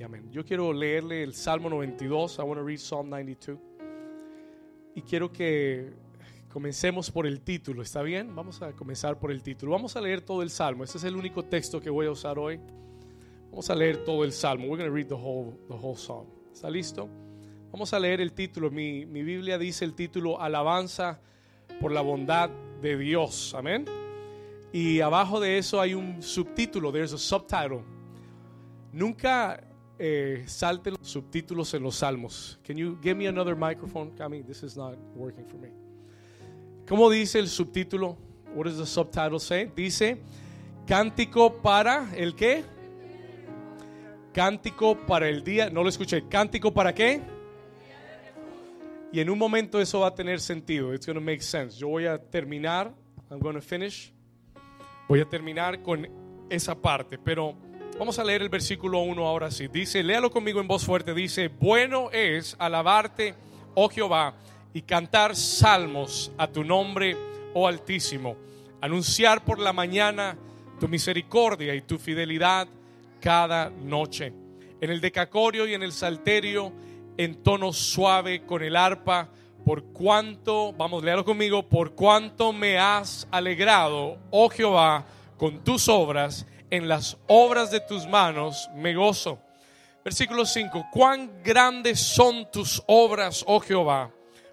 y amén. Yo quiero leerle el Salmo 92. I want to read Psalm 92. Y quiero que comencemos por el título, ¿está bien? Vamos a comenzar por el título. Vamos a leer todo el Salmo. Este es el único texto que voy a usar hoy. Vamos a leer todo el Salmo. We're going to read the whole, the whole Psalm. ¿Está listo? Vamos a leer el título. Mi, mi Biblia dice el título Alabanza por la bondad de Dios. Amén. Y abajo de eso hay un subtítulo. There's a subtitle. Nunca eh, los subtítulos en los salmos. Can you give me another microphone, Cami? This is not working for me. ¿Cómo dice el subtítulo? What does the subtitle say? Dice cántico para el qué? Cántico para el día. No lo escuché. Cántico para qué? Y en un momento eso va a tener sentido. It's going to make sense. Yo voy a terminar. I'm going to finish. Voy a terminar con esa parte, pero Vamos a leer el versículo 1 ahora sí. Dice, léalo conmigo en voz fuerte. Dice, bueno es alabarte, oh Jehová, y cantar salmos a tu nombre, oh Altísimo. Anunciar por la mañana tu misericordia y tu fidelidad cada noche. En el decacorio y en el salterio, en tono suave con el arpa, por cuanto, vamos, léalo conmigo, por cuanto me has alegrado, oh Jehová, con tus obras en las obras de tus manos me gozo. Versículo 5, cuán grandes son tus obras, oh Jehová,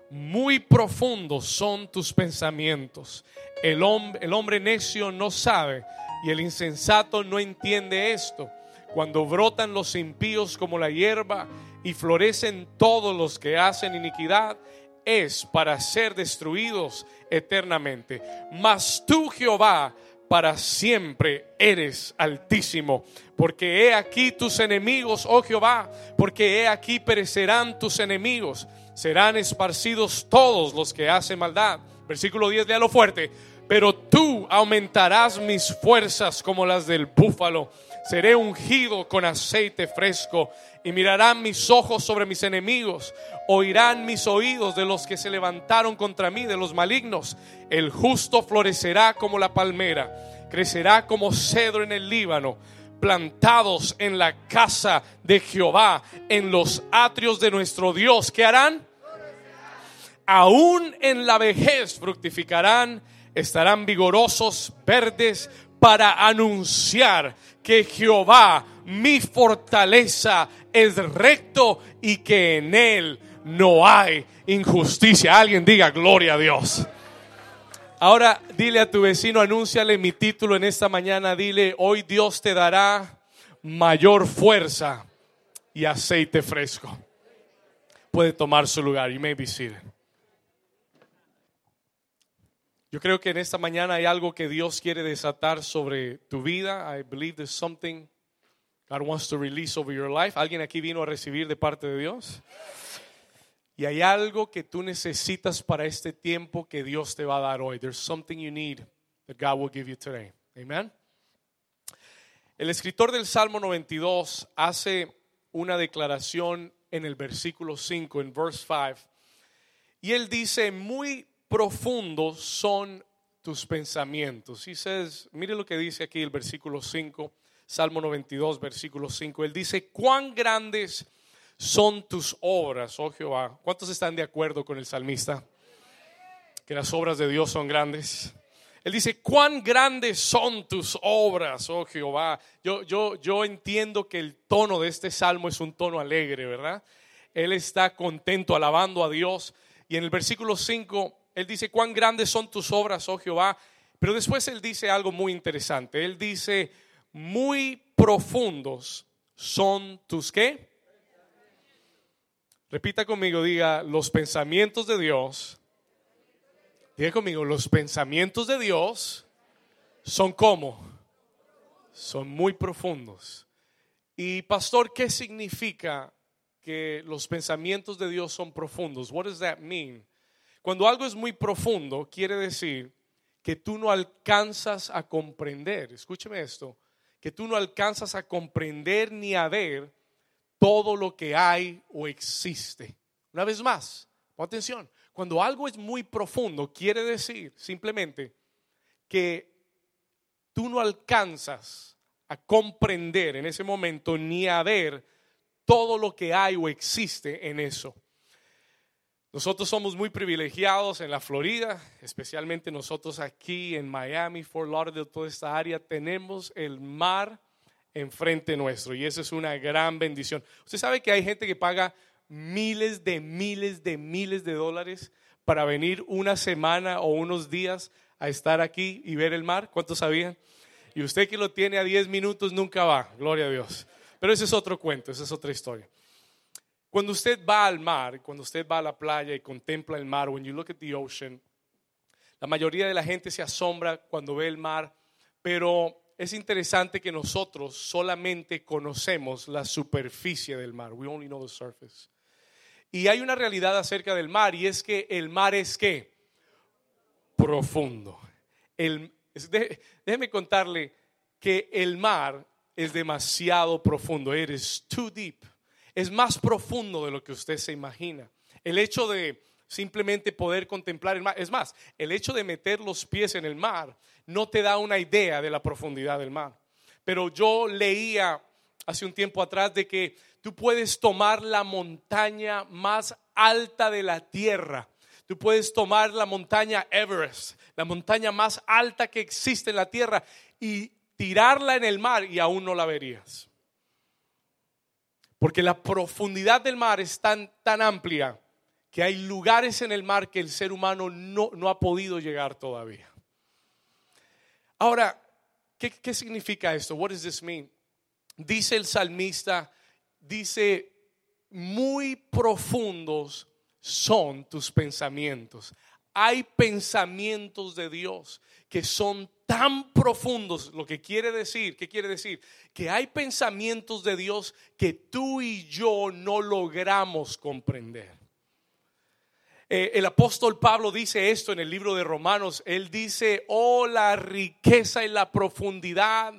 muy profundos son tus pensamientos. El, el hombre necio no sabe y el insensato no entiende esto. Cuando brotan los impíos como la hierba y florecen todos los que hacen iniquidad, es para ser destruidos eternamente. Mas tú, Jehová, para siempre eres altísimo. Porque he aquí tus enemigos, oh Jehová, porque he aquí perecerán tus enemigos, serán esparcidos todos los que hacen maldad. Versículo 10, lo fuerte. Pero tú aumentarás mis fuerzas como las del búfalo. Seré ungido con aceite fresco y mirarán mis ojos sobre mis enemigos, oirán mis oídos de los que se levantaron contra mí, de los malignos. El justo florecerá como la palmera, crecerá como cedro en el Líbano, plantados en la casa de Jehová, en los atrios de nuestro Dios. ¿Qué harán? Aún en la vejez fructificarán, estarán vigorosos, verdes, para anunciar que Jehová, mi fortaleza, es recto y que en él no hay injusticia. Alguien diga gloria a Dios. Ahora dile a tu vecino, anúnciale mi título en esta mañana, dile, hoy Dios te dará mayor fuerza y aceite fresco. Puede tomar su lugar. You may be. Yo creo que en esta mañana hay algo que Dios quiere desatar sobre tu vida. I believe there's something God wants to release over your life. ¿Alguien aquí vino a recibir de parte de Dios? Y hay algo que tú necesitas para este tiempo que Dios te va a dar hoy. There's something you need that God will give you today. Amen. El escritor del Salmo 92 hace una declaración en el versículo 5, en verse 5. Y él dice, muy profundos son tus pensamientos. Y says, mire lo que dice aquí el versículo 5, Salmo 92, versículo 5. Él dice, cuán grandes son tus obras, oh Jehová. ¿Cuántos están de acuerdo con el salmista? Que las obras de Dios son grandes. Él dice, cuán grandes son tus obras, oh Jehová. Yo, yo, yo entiendo que el tono de este salmo es un tono alegre, ¿verdad? Él está contento alabando a Dios. Y en el versículo 5 él dice, cuán grandes son tus obras, oh Jehová. Pero después él dice algo muy interesante. Él dice, muy profundos son tus qué. Repita conmigo, diga, los pensamientos de Dios. Diga conmigo, los pensamientos de Dios son como. Son muy profundos. Y pastor, ¿qué significa que los pensamientos de Dios son profundos? What does that mean? Cuando algo es muy profundo, quiere decir que tú no alcanzas a comprender, escúcheme esto, que tú no alcanzas a comprender ni a ver todo lo que hay o existe. Una vez más, atención, cuando algo es muy profundo, quiere decir simplemente que tú no alcanzas a comprender en ese momento ni a ver todo lo que hay o existe en eso. Nosotros somos muy privilegiados en la Florida, especialmente nosotros aquí en Miami, Fort Lauderdale, toda esta área, tenemos el mar enfrente nuestro y eso es una gran bendición. Usted sabe que hay gente que paga miles de miles de miles de dólares para venir una semana o unos días a estar aquí y ver el mar. ¿Cuántos sabían? Y usted que lo tiene a 10 minutos nunca va, gloria a Dios. Pero ese es otro cuento, esa es otra historia. Cuando usted va al mar, cuando usted va a la playa y contempla el mar, when you look at the ocean, la mayoría de la gente se asombra cuando ve el mar, pero es interesante que nosotros solamente conocemos la superficie del mar. We only know the surface. Y hay una realidad acerca del mar y es que el mar es que profundo. El, déjeme contarle que el mar es demasiado profundo. It is too deep. Es más profundo de lo que usted se imagina. El hecho de simplemente poder contemplar el mar, es más, el hecho de meter los pies en el mar no te da una idea de la profundidad del mar. Pero yo leía hace un tiempo atrás de que tú puedes tomar la montaña más alta de la tierra. Tú puedes tomar la montaña Everest, la montaña más alta que existe en la tierra, y tirarla en el mar y aún no la verías. Porque la profundidad del mar es tan, tan amplia que hay lugares en el mar que el ser humano no, no ha podido llegar todavía. Ahora, ¿qué, ¿qué significa esto? What does this mean? Dice el salmista, dice, muy profundos son tus pensamientos. Hay pensamientos de Dios que son tan profundos, lo que quiere decir, ¿qué quiere decir? Que hay pensamientos de Dios que tú y yo no logramos comprender. Eh, el apóstol Pablo dice esto en el libro de Romanos. Él dice, oh, la riqueza y la profundidad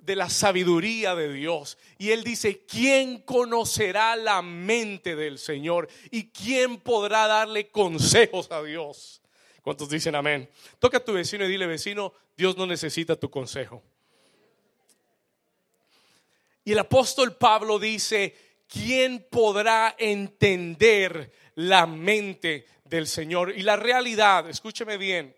de la sabiduría de Dios. Y él dice, ¿quién conocerá la mente del Señor? ¿Y quién podrá darle consejos a Dios? ¿Cuántos dicen amén? Toca a tu vecino y dile, vecino, Dios no necesita tu consejo. Y el apóstol Pablo dice, ¿quién podrá entender la mente del Señor? Y la realidad, escúcheme bien,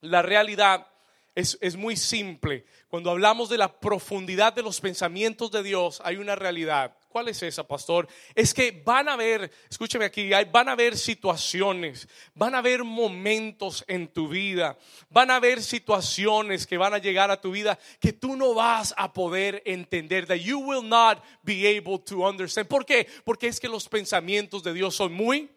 la realidad es, es, muy simple. Cuando hablamos de la profundidad de los pensamientos de Dios, hay una realidad. ¿Cuál es esa, pastor? Es que van a haber, escúcheme aquí, van a haber situaciones, van a haber momentos en tu vida, van a haber situaciones que van a llegar a tu vida que tú no vas a poder entender. That you will not be able to understand. ¿Por qué? Porque es que los pensamientos de Dios son muy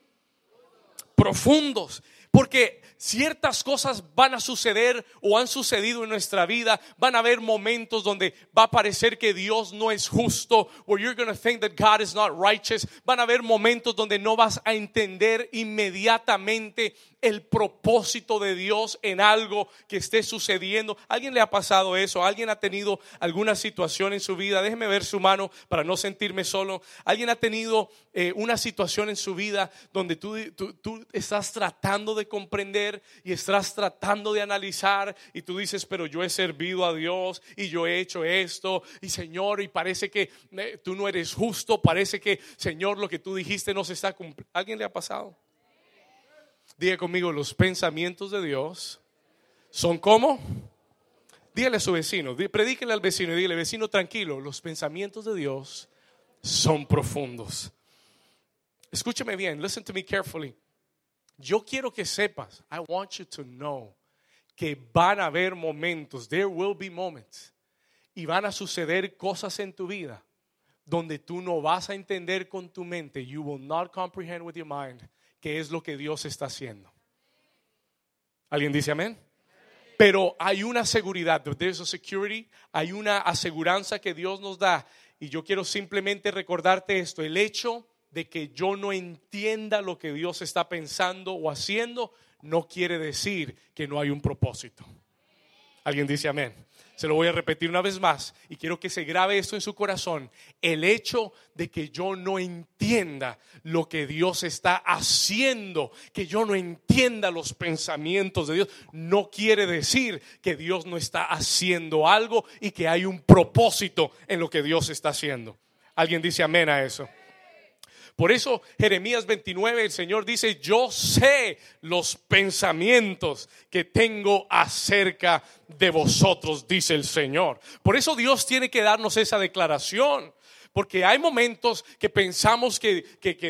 profundos. Porque ciertas cosas van a suceder o han sucedido en nuestra vida. Van a haber momentos donde va a parecer que Dios no es justo. Where you're going to think that God is not righteous. Van a haber momentos donde no vas a entender inmediatamente el propósito de Dios en algo que esté sucediendo. ¿Alguien le ha pasado eso? ¿Alguien ha tenido alguna situación en su vida? Déjeme ver su mano para no sentirme solo. ¿Alguien ha tenido eh, una situación en su vida donde tú, tú estás tratando de comprender y estás tratando de analizar y tú dices, pero yo he servido a Dios y yo he hecho esto y Señor, y parece que eh, tú no eres justo, parece que Señor lo que tú dijiste no se está cumpliendo. ¿Alguien le ha pasado? Diga conmigo, los pensamientos de Dios son como. Dígale a su vecino, predíquele al vecino y dígale, vecino, tranquilo, los pensamientos de Dios son profundos. Escúchame bien, listen to me carefully. Yo quiero que sepas, I want you to know, que van a haber momentos, there will be moments, y van a suceder cosas en tu vida donde tú no vas a entender con tu mente, you will not comprehend with your mind es lo que Dios está haciendo. ¿Alguien dice amén? Pero hay una seguridad, there's a security, hay una aseguranza que Dios nos da. Y yo quiero simplemente recordarte esto, el hecho de que yo no entienda lo que Dios está pensando o haciendo, no quiere decir que no hay un propósito. ¿Alguien dice amén? Se lo voy a repetir una vez más y quiero que se grabe esto en su corazón. El hecho de que yo no entienda lo que Dios está haciendo, que yo no entienda los pensamientos de Dios, no quiere decir que Dios no está haciendo algo y que hay un propósito en lo que Dios está haciendo. Alguien dice amén a eso. Por eso Jeremías 29, el Señor dice, yo sé los pensamientos que tengo acerca de vosotros, dice el Señor. Por eso Dios tiene que darnos esa declaración. Porque hay momentos que pensamos que,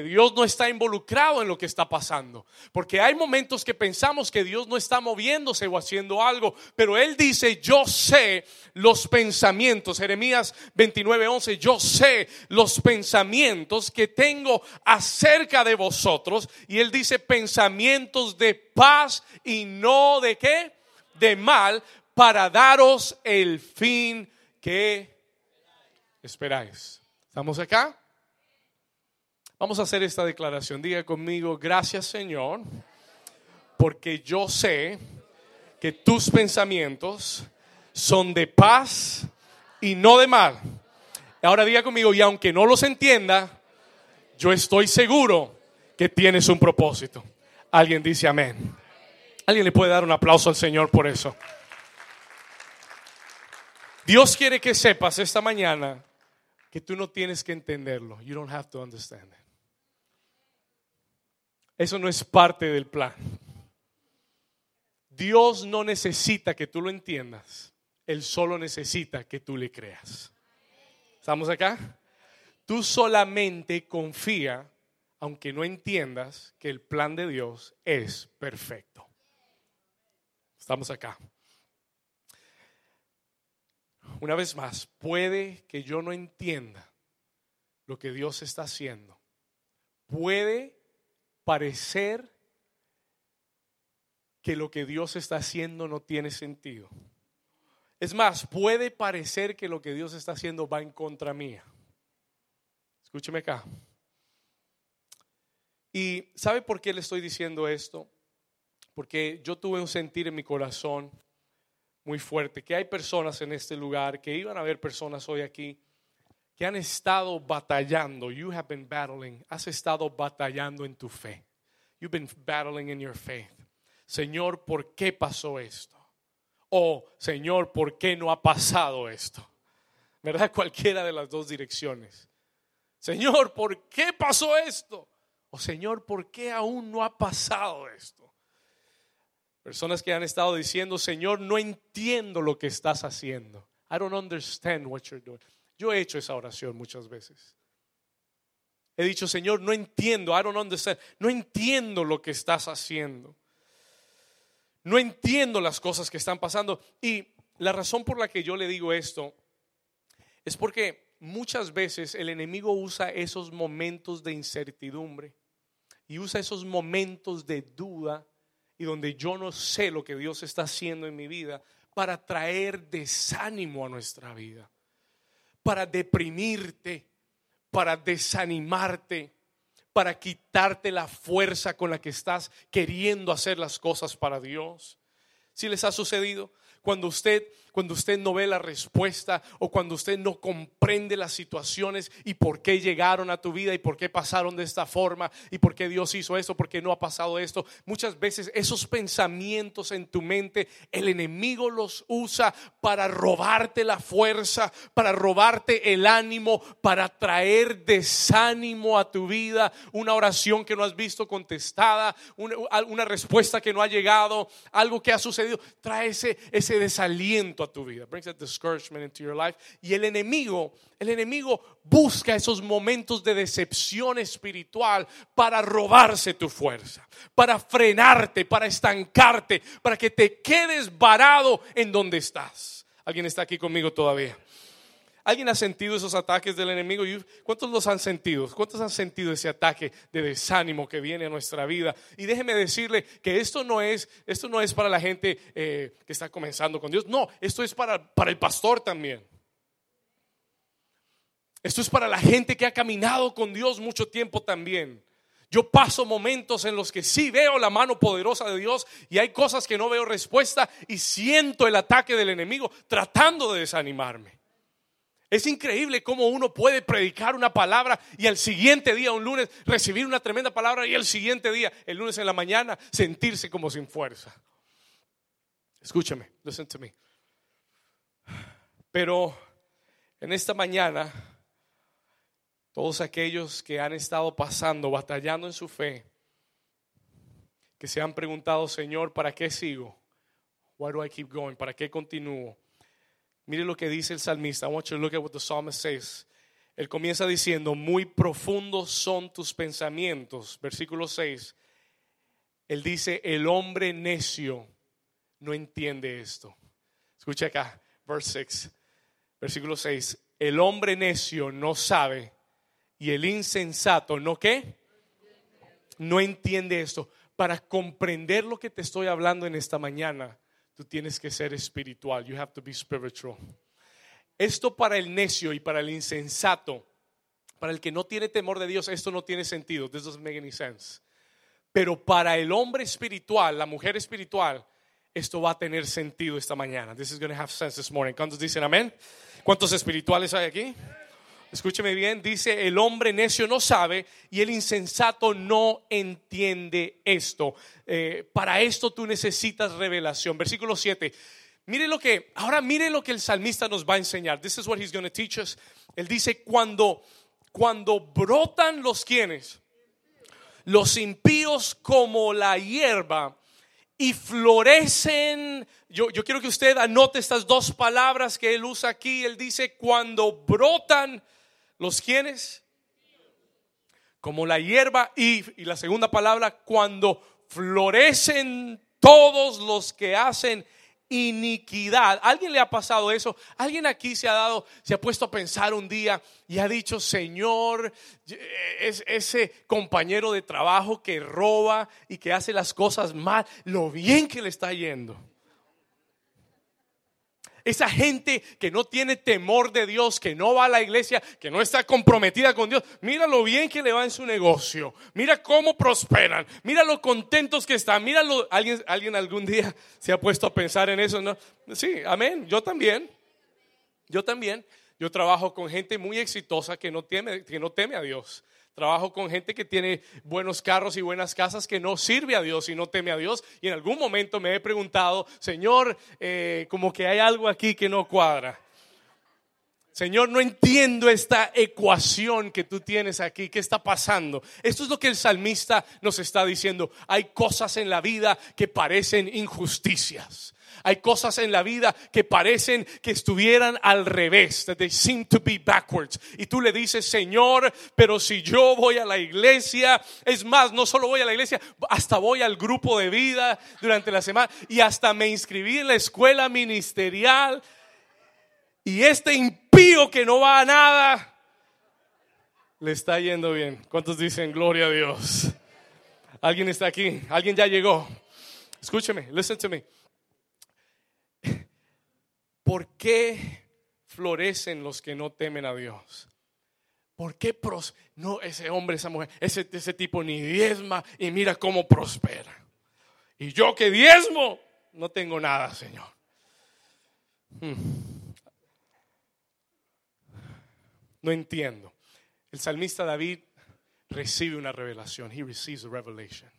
Dios no está involucrado en lo que está pasando. Porque hay momentos que pensamos que Dios no está moviéndose o haciendo algo. Pero Él dice, yo sé los pensamientos. Jeremías 29:11, yo sé los pensamientos que tengo acerca de vosotros. Y Él dice, pensamientos de paz y no de qué? De mal, para daros el fin que esperáis. ¿Estamos acá? Vamos a hacer esta declaración. Diga conmigo, gracias Señor, porque yo sé que tus pensamientos son de paz y no de mal. Ahora diga conmigo, y aunque no los entienda, yo estoy seguro que tienes un propósito. Alguien dice amén. Alguien le puede dar un aplauso al Señor por eso. Dios quiere que sepas esta mañana que tú no tienes que entenderlo. You don't have to understand it. Eso no es parte del plan. Dios no necesita que tú lo entiendas. Él solo necesita que tú le creas. ¿Estamos acá? Tú solamente confía, aunque no entiendas, que el plan de Dios es perfecto. Estamos acá. Una vez más, puede que yo no entienda lo que Dios está haciendo. Puede parecer que lo que Dios está haciendo no tiene sentido. Es más, puede parecer que lo que Dios está haciendo va en contra mía. Escúcheme acá. ¿Y sabe por qué le estoy diciendo esto? Porque yo tuve un sentir en mi corazón muy fuerte, que hay personas en este lugar, que iban a haber personas hoy aquí, que han estado batallando. You have been battling. Has estado batallando en tu fe. You've been battling in your faith. Señor, ¿por qué pasó esto? O, Señor, ¿por qué no ha pasado esto? ¿Verdad? Cualquiera de las dos direcciones. Señor, ¿por qué pasó esto? O, Señor, ¿por qué aún no ha pasado esto? Personas que han estado diciendo, Señor, no entiendo lo que estás haciendo. I don't understand what you're doing. Yo he hecho esa oración muchas veces. He dicho, Señor, no entiendo, I don't understand. No entiendo lo que estás haciendo. No entiendo las cosas que están pasando. Y la razón por la que yo le digo esto es porque muchas veces el enemigo usa esos momentos de incertidumbre y usa esos momentos de duda y donde yo no sé lo que Dios está haciendo en mi vida para traer desánimo a nuestra vida, para deprimirte, para desanimarte, para quitarte la fuerza con la que estás queriendo hacer las cosas para Dios. Si les ha sucedido, cuando usted cuando usted no ve la respuesta o cuando usted no comprende las situaciones y por qué llegaron a tu vida y por qué pasaron de esta forma y por qué Dios hizo esto, por qué no ha pasado esto. Muchas veces esos pensamientos en tu mente, el enemigo los usa para robarte la fuerza, para robarte el ánimo, para traer desánimo a tu vida, una oración que no has visto contestada, una, respuesta que no ha llegado, algo que ha sucedido, trae ese, ese desaliento tu vida. Brings a discouragement into your life. Y el enemigo, el enemigo busca esos momentos de decepción espiritual para robarse tu fuerza, para frenarte, para estancarte, para que te quedes varado en donde estás. ¿Alguien está aquí conmigo todavía? ¿Alguien ha sentido esos ataques del enemigo? ¿Cuántos los han sentido? ¿Cuántos han sentido ese ataque de desánimo que viene a nuestra vida? Y déjeme decirle que esto no es, esto no es para la gente eh, que está comenzando con Dios. No, esto es para, para el pastor también. Esto es para la gente que ha caminado con Dios mucho tiempo también. Yo paso momentos en los que sí veo la mano poderosa de Dios y hay cosas que no veo respuesta y siento el ataque del enemigo tratando de desanimarme. Es increíble cómo uno puede predicar una palabra y al siguiente día, un lunes, recibir una tremenda palabra y el siguiente día, el lunes en la mañana, sentirse como sin fuerza. Escúchame, listen to me. Pero en esta mañana todos aquellos que han estado pasando, batallando en su fe, que se han preguntado, Señor, ¿para qué sigo? Why do I keep going? ¿Para qué continúo? Mire lo que dice el salmista. I want you to look at what the psalmist says. Él comienza diciendo, muy profundos son tus pensamientos. Versículo 6. Él dice, el hombre necio no entiende esto. Escucha acá, verse 6. Versículo 6. El hombre necio no sabe y el insensato no qué? No entiende esto. Para comprender lo que te estoy hablando en esta mañana, tú tienes que ser espiritual. You have to be spiritual. Esto para el necio y para el insensato, para el que no tiene temor de Dios, esto no tiene sentido. This doesn't make any sense. Pero para el hombre espiritual, la mujer espiritual, esto va a tener sentido esta mañana. This is going to have sense this morning. ¿Cuántos dicen amén? ¿Cuántos espirituales hay aquí? Escúcheme bien, dice, el hombre necio no sabe y el insensato no entiende esto. Eh, para esto tú necesitas revelación. Versículo 7. Mire lo que, ahora mire lo que el salmista nos va a enseñar. This is what he's going to teach us. Él dice, cuando, cuando brotan los quienes, los impíos como la hierba y florecen. Yo, yo quiero que usted anote estas dos palabras que él usa aquí. Él dice, cuando brotan ¿Los quiénes? Como la hierba y, y la segunda palabra, cuando florecen todos los que hacen iniquidad. ¿Alguien le ha pasado eso? ¿Alguien aquí se ha dado, se ha puesto a pensar un día y ha dicho, Señor, es ese compañero de trabajo que roba y que hace las cosas mal, lo bien que le está yendo? Esa gente que no tiene temor de Dios, que no va a la iglesia, que no está comprometida con Dios. Mira lo bien que le va en su negocio. Mira cómo prosperan. Mira lo contentos que están. Mira ¿Alguien, alguien algún día se ha puesto a pensar en eso. ¿no? Sí, amén. Yo también. Yo también. Yo trabajo con gente muy exitosa que no, teme, que no teme a Dios. Trabajo con gente que tiene buenos carros y buenas casas que no sirve a Dios y no teme a Dios. Y en algún momento me he preguntado, Señor, eh, como que hay algo aquí que no cuadra. Señor, no entiendo esta ecuación que tú tienes aquí. ¿Qué está pasando? Esto es lo que el salmista nos está diciendo. Hay cosas en la vida que parecen injusticias. Hay cosas en la vida que parecen que estuvieran al revés, that they seem to be backwards. Y tú le dices, Señor, pero si yo voy a la iglesia, es más, no solo voy a la iglesia, hasta voy al grupo de vida durante la semana y hasta me inscribí en la escuela ministerial. Y este impío que no va a nada, le está yendo bien. ¿Cuántos dicen gloria a Dios? ¿Alguien está aquí? ¿Alguien ya llegó? Escúcheme, listen to me. ¿Por qué florecen los que no temen a Dios? ¿Por qué pros no ese hombre, esa mujer, ese, ese tipo ni diezma y mira cómo prospera? Y yo que diezmo, no tengo nada, Señor. Hmm. No entiendo. El salmista David recibe una revelación. He receives a revelation.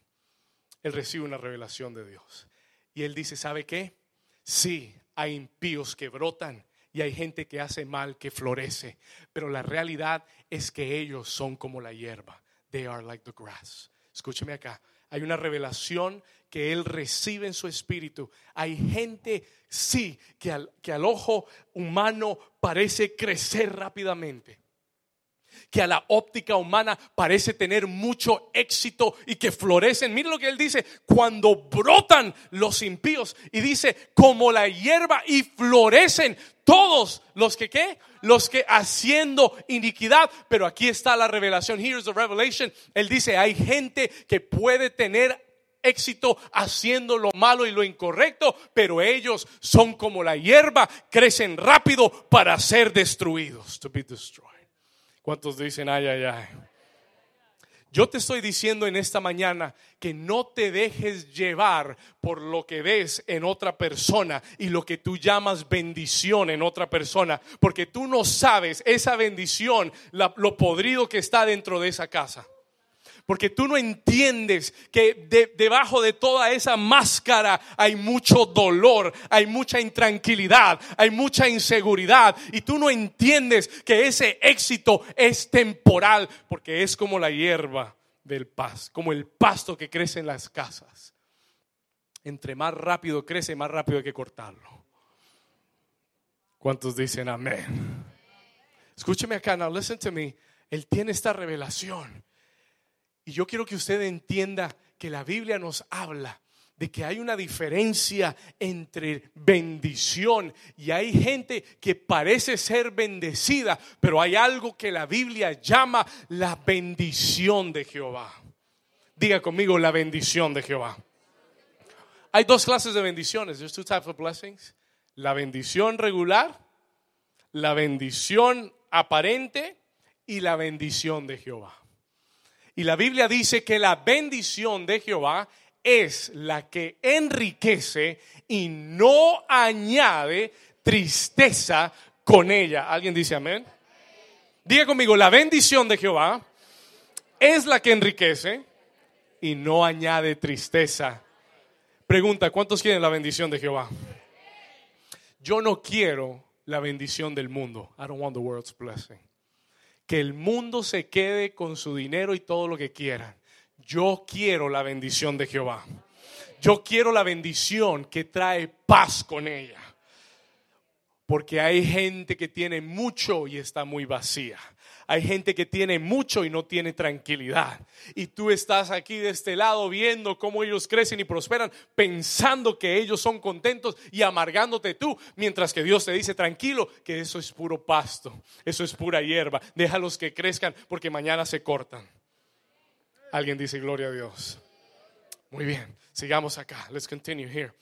Él recibe una revelación de Dios. Y él dice, ¿sabe qué? Sí, hay impíos que brotan y hay gente que hace mal que florece, pero la realidad es que ellos son como la hierba. They are like the grass. Escúcheme acá. Hay una revelación que él recibe en su espíritu. Hay gente, sí, que al, que al ojo humano parece crecer rápidamente que a la óptica humana parece tener mucho éxito y que florecen. Mire lo que él dice, cuando brotan los impíos y dice, como la hierba y florecen todos los que qué, los que haciendo iniquidad, pero aquí está la revelación, here's the revelation. Él dice, hay gente que puede tener éxito haciendo lo malo y lo incorrecto, pero ellos son como la hierba, crecen rápido para ser destruidos, to be destroyed. ¿Cuántos dicen, ay, ay, ay? Yo te estoy diciendo en esta mañana que no te dejes llevar por lo que ves en otra persona y lo que tú llamas bendición en otra persona, porque tú no sabes esa bendición, lo podrido que está dentro de esa casa. Porque tú no entiendes que debajo de toda esa máscara hay mucho dolor, hay mucha intranquilidad, hay mucha inseguridad. Y tú no entiendes que ese éxito es temporal, porque es como la hierba del paz, como el pasto que crece en las casas. Entre más rápido crece, más rápido hay que cortarlo. ¿Cuántos dicen amén? Escúcheme acá, now listen to me. Él tiene esta revelación y yo quiero que usted entienda que la Biblia nos habla de que hay una diferencia entre bendición y hay gente que parece ser bendecida, pero hay algo que la Biblia llama la bendición de Jehová. Diga conmigo la bendición de Jehová. Hay dos clases de bendiciones. There's two types of blessings. La bendición regular, la bendición aparente y la bendición de Jehová. Y la Biblia dice que la bendición de Jehová es la que enriquece y no añade tristeza con ella. ¿Alguien dice amén? Diga conmigo, la bendición de Jehová es la que enriquece y no añade tristeza. Pregunta, ¿cuántos quieren la bendición de Jehová? Yo no quiero la bendición del mundo. I don't want the world's blessing que el mundo se quede con su dinero y todo lo que quieran. Yo quiero la bendición de Jehová. Yo quiero la bendición que trae paz con ella. Porque hay gente que tiene mucho y está muy vacía. Hay gente que tiene mucho y no tiene tranquilidad. Y tú estás aquí de este lado viendo cómo ellos crecen y prosperan, pensando que ellos son contentos y amargándote tú, mientras que Dios te dice tranquilo que eso es puro pasto, eso es pura hierba. Déjalos que crezcan porque mañana se cortan. Alguien dice gloria a Dios. Muy bien, sigamos acá. Let's continue here.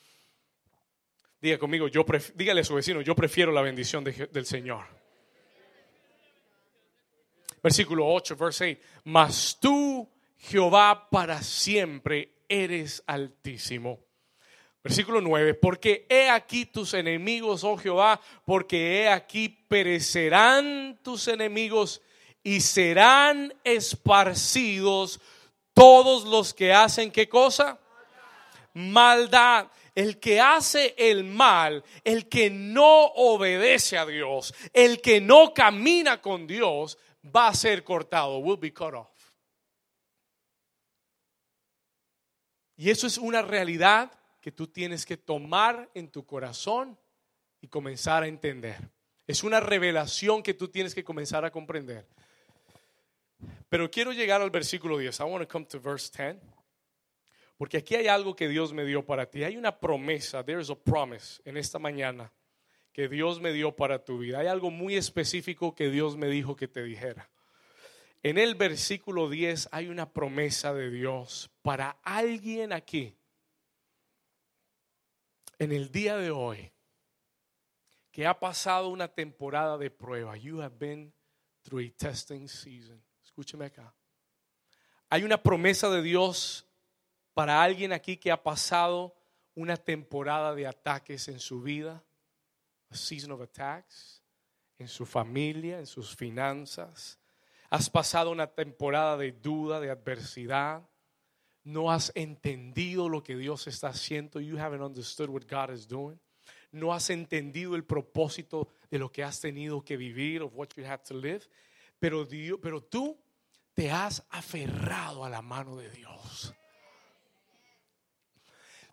Diga conmigo, yo dígale a su vecino, yo prefiero la bendición del Señor. Versículo 8, verse 8. Mas tú, Jehová, para siempre eres altísimo. Versículo 9, porque he aquí tus enemigos, oh Jehová, porque he aquí perecerán tus enemigos y serán esparcidos todos los que hacen qué cosa? Maldad. El que hace el mal, el que no obedece a Dios, el que no camina con Dios, va a ser cortado, will be cut off. Y eso es una realidad que tú tienes que tomar en tu corazón y comenzar a entender. Es una revelación que tú tienes que comenzar a comprender. Pero quiero llegar al versículo 10. I want to come to verse 10. Porque aquí hay algo que Dios me dio para ti. Hay una promesa, there is a promise en esta mañana que Dios me dio para tu vida. Hay algo muy específico que Dios me dijo que te dijera. En el versículo 10 hay una promesa de Dios para alguien aquí. En el día de hoy, que ha pasado una temporada de prueba. You have been through a testing season. Escúcheme acá. Hay una promesa de Dios para alguien aquí que ha pasado una temporada de ataques en su vida a season of attacks, en su familia, en sus finanzas. Has pasado una temporada de duda, de adversidad. No has entendido lo que Dios está haciendo. You haven't understood what God is doing. No has entendido el propósito de lo que has tenido que vivir, of what you had to live. Pero, pero tú te has aferrado a la mano de Dios.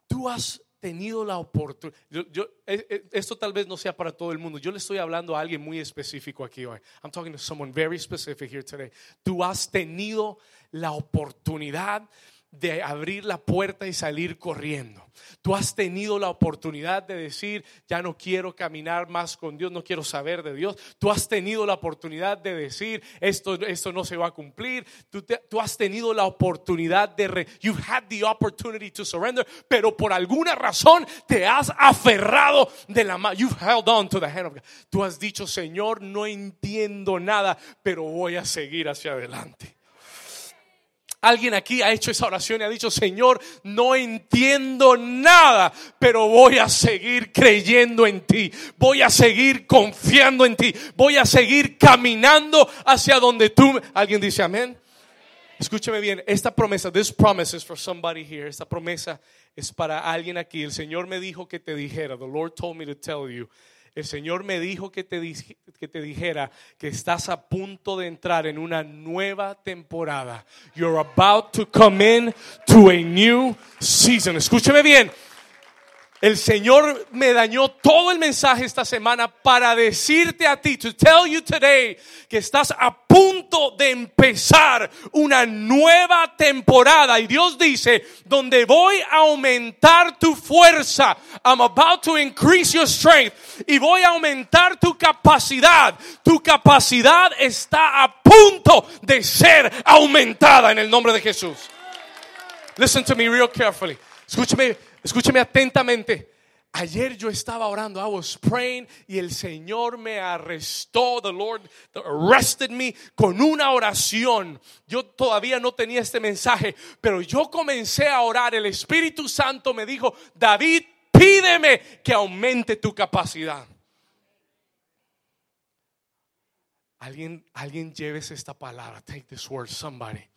Tú has tenido la oportunidad. Yo, eh, eh, esto tal vez no sea para todo el mundo. Yo le estoy hablando a alguien muy específico aquí hoy. I'm talking to someone very specific here today. Tú has tenido la oportunidad de abrir la puerta y salir corriendo. Tú has tenido la oportunidad de decir, ya no quiero caminar más con Dios, no quiero saber de Dios. Tú has tenido la oportunidad de decir, esto, esto no se va a cumplir. Tú, tú has tenido la oportunidad de, re, you've had the opportunity to surrender, pero por alguna razón te has aferrado de la mano. You've held on to the hand of God. Tú has dicho, Señor, no entiendo nada, pero voy a seguir hacia adelante. Alguien aquí ha hecho esa oración y ha dicho, Señor, no entiendo nada, pero voy a seguir creyendo en ti. Voy a seguir confiando en ti. Voy a seguir caminando hacia donde tú... ¿Alguien dice amén? Escúcheme bien, esta promesa, this promise is for somebody here. Esta promesa es para alguien aquí. El Señor me dijo que te dijera, the Lord told me to tell you. El Señor me dijo que te, que te dijera que estás a punto de entrar en una nueva temporada. You're about to come in to a new season. Escúcheme bien. El Señor me dañó todo el mensaje esta semana para decirte a ti, to tell you today, que estás a punto de empezar una nueva temporada. Y Dios dice, donde voy a aumentar tu fuerza, I'm about to increase your strength. Y voy a aumentar tu capacidad. Tu capacidad está a punto de ser aumentada en el nombre de Jesús. Listen to me real carefully. Escúchame Escúcheme atentamente. Ayer yo estaba orando, I was praying y el Señor me arrestó, the Lord arrested me con una oración. Yo todavía no tenía este mensaje, pero yo comencé a orar. El Espíritu Santo me dijo, David, pídeme que aumente tu capacidad. Alguien, alguien llévese esta palabra. Take this word, somebody.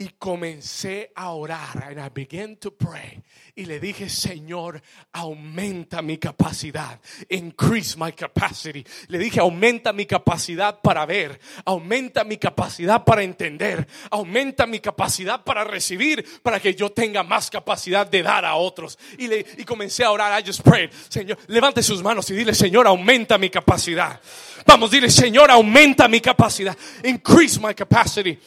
Y comencé a orar. And I began to pray. Y le dije, Señor, aumenta mi capacidad. Increase my capacity. Le dije, aumenta mi capacidad para ver. Aumenta mi capacidad para entender. Aumenta mi capacidad para recibir. Para que yo tenga más capacidad de dar a otros. Y, le, y comencé a orar. I just prayed. Señor, levante sus manos y dile, Señor, aumenta mi capacidad. Vamos, dile, Señor, aumenta mi capacidad. Increase my capacity.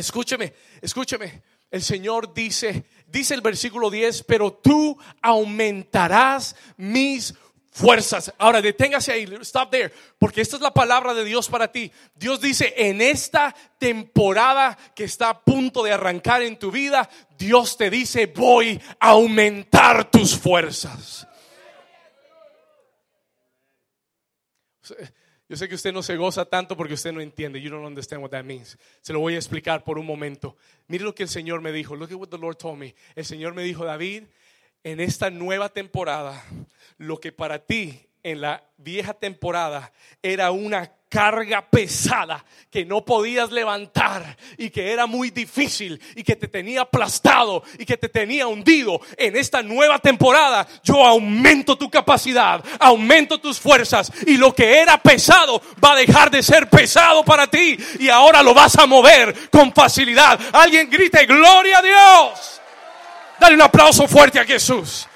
Escúcheme, escúcheme. El Señor dice, dice el versículo 10, pero tú aumentarás mis fuerzas. Ahora deténgase ahí, stop there, porque esta es la palabra de Dios para ti. Dios dice, en esta temporada que está a punto de arrancar en tu vida, Dios te dice, voy a aumentar tus fuerzas. Yo sé que usted no se goza tanto porque usted no entiende. You don't understand what that means. Se lo voy a explicar por un momento. Mire lo que el Señor me dijo. Look at what the Lord told me. El Señor me dijo, David, en esta nueva temporada, lo que para ti en la vieja temporada era una carga pesada que no podías levantar y que era muy difícil y que te tenía aplastado y que te tenía hundido. En esta nueva temporada yo aumento tu capacidad, aumento tus fuerzas y lo que era pesado va a dejar de ser pesado para ti y ahora lo vas a mover con facilidad. Alguien grite, gloria a Dios. Dale un aplauso fuerte a Jesús.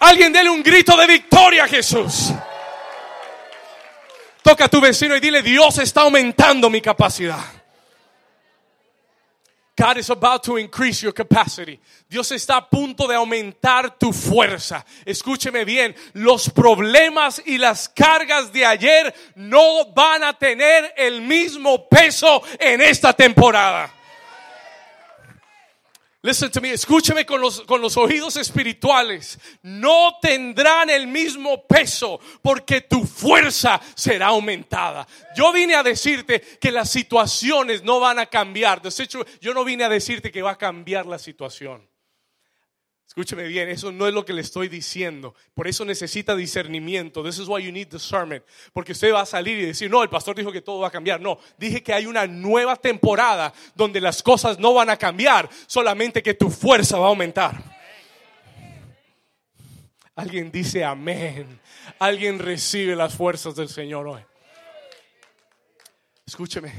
Alguien dele un grito de victoria a Jesús. Toca a tu vecino y dile, Dios está aumentando mi capacidad. God is about to increase your capacity. Dios está a punto de aumentar tu fuerza. Escúcheme bien, los problemas y las cargas de ayer no van a tener el mismo peso en esta temporada. Listen to me, escúcheme con los, con los oídos espirituales. No tendrán el mismo peso porque tu fuerza será aumentada. Yo vine a decirte que las situaciones no van a cambiar. Yo no vine a decirte que va a cambiar la situación. Escúcheme bien, eso no es lo que le estoy diciendo. Por eso necesita discernimiento. This is why you need discernment. Porque usted va a salir y decir, no, el pastor dijo que todo va a cambiar. No, dije que hay una nueva temporada donde las cosas no van a cambiar, solamente que tu fuerza va a aumentar. Alguien dice amén. Alguien recibe las fuerzas del Señor hoy. Escúcheme,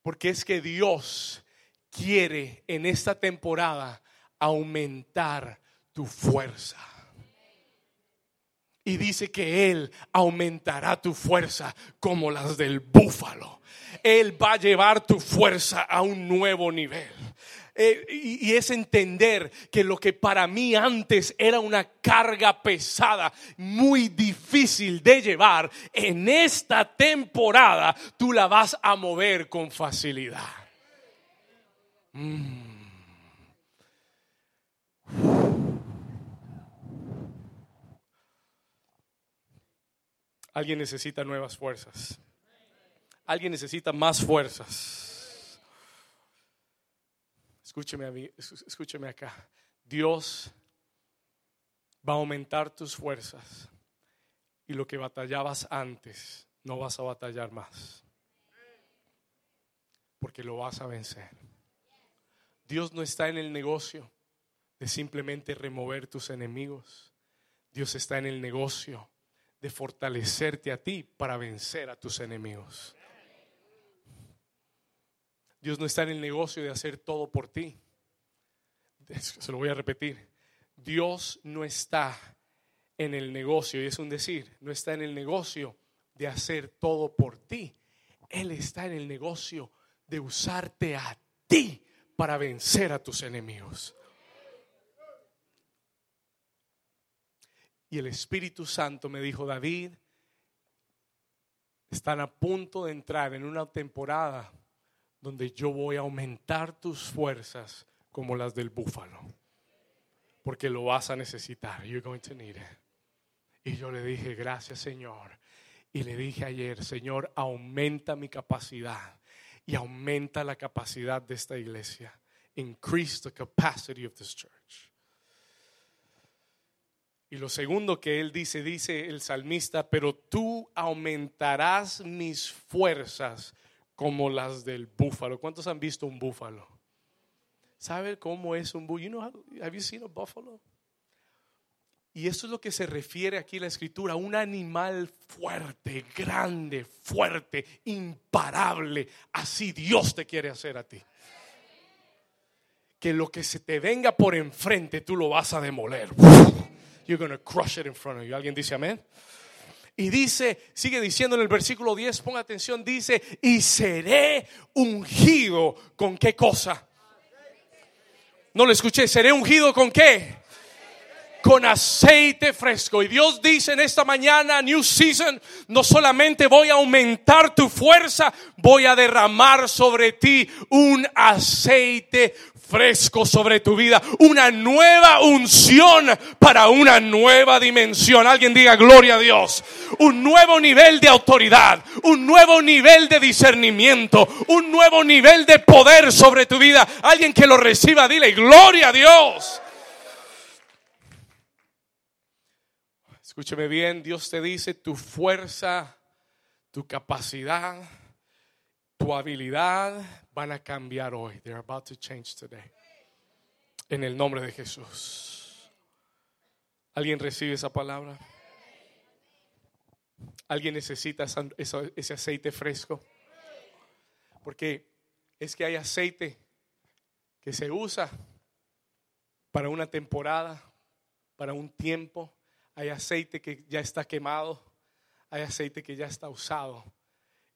porque es que Dios quiere en esta temporada aumentar tu fuerza. Y dice que Él aumentará tu fuerza como las del búfalo. Él va a llevar tu fuerza a un nuevo nivel. Eh, y, es entender que lo que para mí antes era una carga pesada, muy difícil de llevar, en esta temporada tú la vas a mover con facilidad. Mm. Alguien necesita nuevas fuerzas. Alguien necesita más fuerzas. Escúcheme a escúcheme acá. Dios va a aumentar tus fuerzas y lo que batallabas antes no vas a batallar más. porque lo vas a vencer. Dios no está en el negocio de simplemente remover tus enemigos. Dios está en el negocio de fortalecerte a ti para vencer a tus enemigos. Dios no está en el negocio de hacer todo por ti. Se lo voy a repetir. Dios no está en el negocio, y es un decir, no está en el negocio de hacer todo por ti. Él está en el negocio de usarte a ti para vencer a tus enemigos. Y el Espíritu Santo me dijo, David, están a punto de entrar en una temporada donde yo voy a aumentar tus fuerzas como las del búfalo. Porque lo vas a necesitar. You're going to need it. Y yo le dije, gracias Señor. Y le dije ayer, Señor, aumenta mi capacidad y aumenta la capacidad de esta iglesia. Increase the capacity of this church. Y lo segundo que él dice, dice el salmista, pero tú aumentarás mis fuerzas como las del búfalo. ¿Cuántos han visto un búfalo? ¿Sabe cómo es un búfalo? You know have you seen a buffalo? Y eso es lo que se refiere aquí la escritura, un animal fuerte, grande, fuerte, imparable. Así Dios te quiere hacer a ti. Que lo que se te venga por enfrente tú lo vas a demoler. You're going to crush it in front of you. ¿Alguien dice amén? Y dice, sigue diciendo en el versículo 10, ponga atención, dice, y seré ungido con qué cosa. No lo escuché, seré ungido con qué con aceite fresco. Y Dios dice en esta mañana, New Season, no solamente voy a aumentar tu fuerza, voy a derramar sobre ti un aceite fresco sobre tu vida, una nueva unción para una nueva dimensión. Alguien diga gloria a Dios. Un nuevo nivel de autoridad, un nuevo nivel de discernimiento, un nuevo nivel de poder sobre tu vida. Alguien que lo reciba, dile gloria a Dios. Escúcheme bien, Dios te dice tu fuerza, tu capacidad, tu habilidad van a cambiar hoy. They're about to change today. En el nombre de Jesús. ¿Alguien recibe esa palabra? ¿Alguien necesita ese aceite fresco? Porque es que hay aceite que se usa para una temporada, para un tiempo, hay aceite que ya está quemado, hay aceite que ya está usado.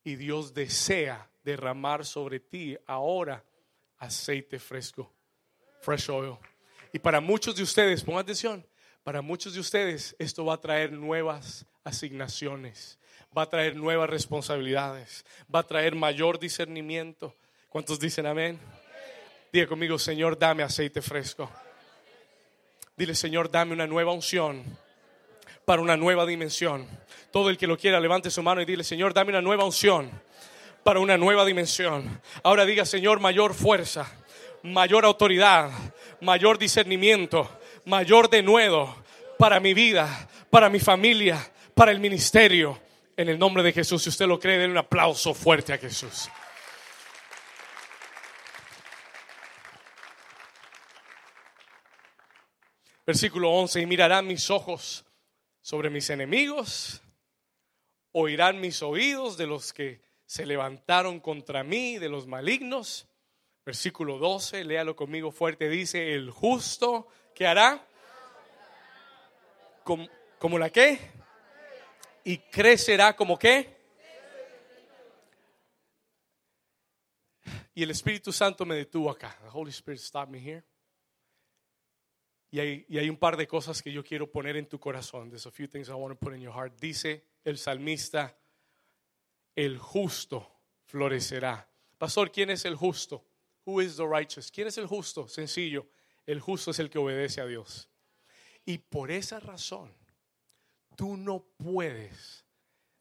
Y Dios desea derramar sobre ti ahora aceite fresco, fresh oil. Y para muchos de ustedes, pongan atención, para muchos de ustedes esto va a traer nuevas asignaciones, va a traer nuevas responsabilidades, va a traer mayor discernimiento. ¿Cuántos dicen amén? Diga conmigo, Señor, dame aceite fresco. Dile, Señor, dame una nueva unción para una nueva dimensión. Todo el que lo quiera, levante su mano y dile, Señor, dame una nueva unción para una nueva dimensión. Ahora diga, Señor, mayor fuerza, mayor autoridad, mayor discernimiento, mayor denuedo para mi vida, para mi familia, para el ministerio. En el nombre de Jesús, si usted lo cree, denle un aplauso fuerte a Jesús. Versículo 11, y mirarán mis ojos sobre mis enemigos, oirán mis oídos de los que se levantaron contra mí, de los malignos. Versículo 12, léalo conmigo fuerte, dice, el justo, ¿qué hará? ¿Como, la qué? Y crecerá como qué? Y el Espíritu Santo me detuvo acá. The Holy Spirit stopped me here. Y hay, un par de cosas que yo quiero poner en tu corazón. There's a few things I want to put in your heart. Dice el salmista, el justo florecerá. Pastor, ¿quién es el justo? Who is the righteous? ¿Quién es el justo? Sencillo, el justo es el que obedece a Dios. Y por esa razón, tú no puedes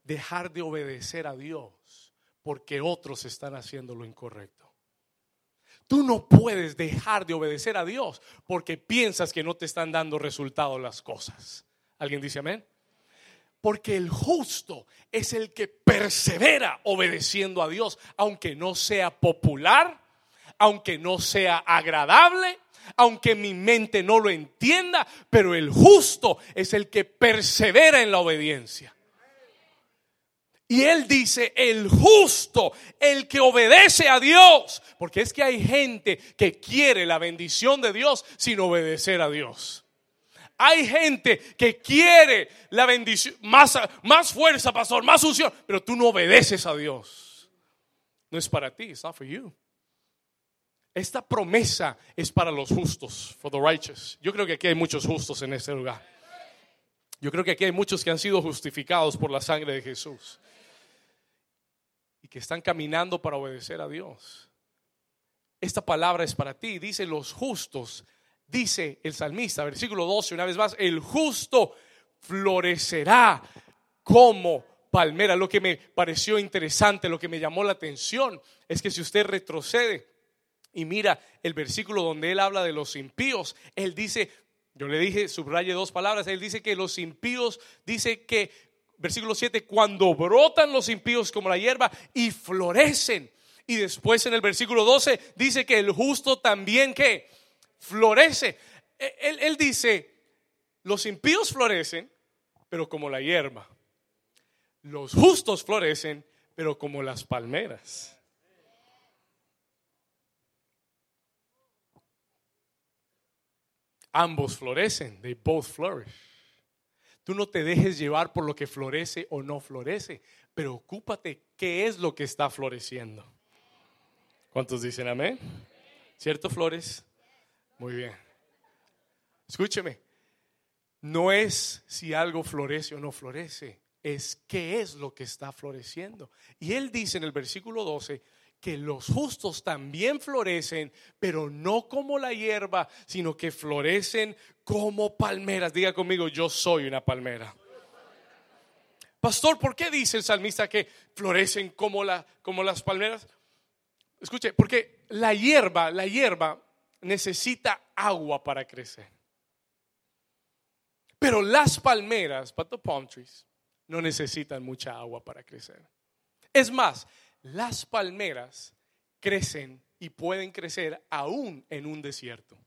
dejar de obedecer a Dios porque otros están haciendo lo incorrecto. Tú no puedes dejar de obedecer a Dios porque piensas que no te están dando resultado las cosas. ¿Alguien dice amén? Porque el justo es el que persevera obedeciendo a Dios, aunque no sea popular, aunque no sea agradable, aunque mi mente no lo entienda, pero el justo es el que persevera en la obediencia. Y él dice, el justo, el que obedece a Dios. Porque es que hay gente que quiere la bendición de Dios sin obedecer a Dios. Hay gente que quiere la bendición, más, más fuerza, pastor, más unción, pero tú no obedeces a Dios. No es para ti, it's not for you. Esta promesa es para los justos, for the righteous. Yo creo que aquí hay muchos justos en este lugar. Yo creo que aquí hay muchos que han sido justificados por la sangre de Jesús y que están caminando para obedecer a Dios. Esta palabra es para ti, dice los justos, dice el salmista, versículo 12, una vez más, el justo florecerá como palmera. Lo que me pareció interesante, lo que me llamó la atención, es que si usted retrocede y mira el versículo donde él habla de los impíos, él dice, yo le dije, subraye dos palabras, él dice que los impíos, dice que versículo 7, cuando brotan los impíos como la hierba y florecen. Y después en el versículo 12 dice que el justo también que florece. E, él, dice, los impíos florecen, pero como la hierba. Los justos florecen, pero como las palmeras. Ambos florecen, they both flourish. Tú no te dejes llevar por lo que florece o no florece, pero ocúpate qué es lo que está floreciendo. ¿Cuántos dicen amén? ¿Cierto, Flores? Muy bien. Escúcheme, no es si algo florece o no florece, es qué es lo que está floreciendo. Y él dice en el versículo 12, que los justos también florecen, pero no como la hierba, sino que florecen como palmeras. Diga conmigo, yo soy una palmera. Pastor, ¿por qué dice el salmista que florecen como, la, como las palmeras? Escuche, porque la hierba, la hierba necesita agua para crecer. Pero las palmeras, but the palm trees, no necesitan mucha agua para crecer. Es más, las palmeras crecen y pueden crecer aún en un desierto.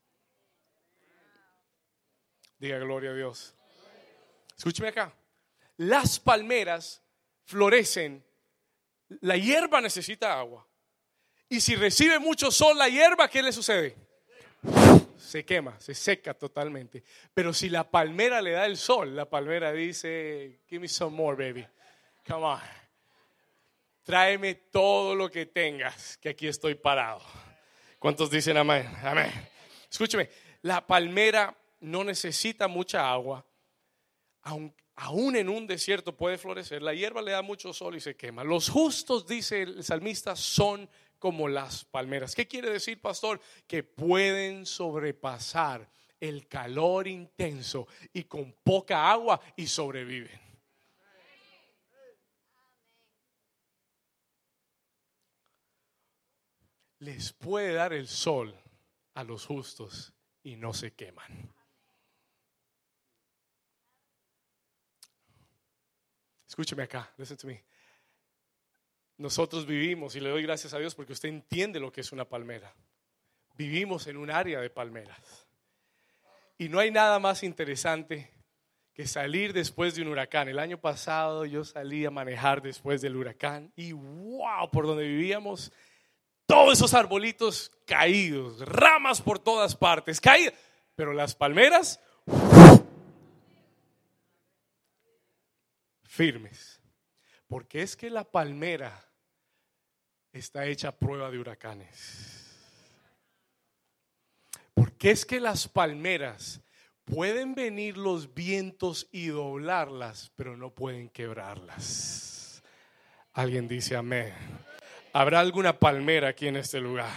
Diga gloria a Dios. Escúcheme acá. Las palmeras florecen. La hierba necesita agua. Y si recibe mucho sol la hierba, ¿qué le sucede? Se quema, se seca totalmente. Pero si la palmera le da el sol, la palmera dice, give me some more, baby. Come on tráeme todo lo que tengas, que aquí estoy parado. ¿Cuántos dicen amén? Amén. Escúcheme, la palmera no necesita mucha agua, aun, aún en un desierto puede florecer, la hierba le da mucho sol y se quema. Los justos, dice el salmista, son como las palmeras. ¿Qué quiere decir, pastor? Que pueden sobrepasar el calor intenso y con poca agua y sobreviven. les puede dar el sol a los justos y no se queman. Escúcheme acá, listen to me. Nosotros vivimos, y le doy gracias a Dios porque usted entiende lo que es una palmera. Vivimos en un área de palmeras. Y no hay nada más interesante que salir después de un huracán. El año pasado yo salí a manejar después del huracán y wow, por donde vivíamos todos esos arbolitos caídos, ramas por todas partes, caídas, pero las palmeras firmes. Porque es que la palmera está hecha prueba de huracanes. Porque es que las palmeras pueden venir los vientos y doblarlas, pero no pueden quebrarlas. Alguien dice amén. ¿Habrá alguna palmera aquí en este lugar?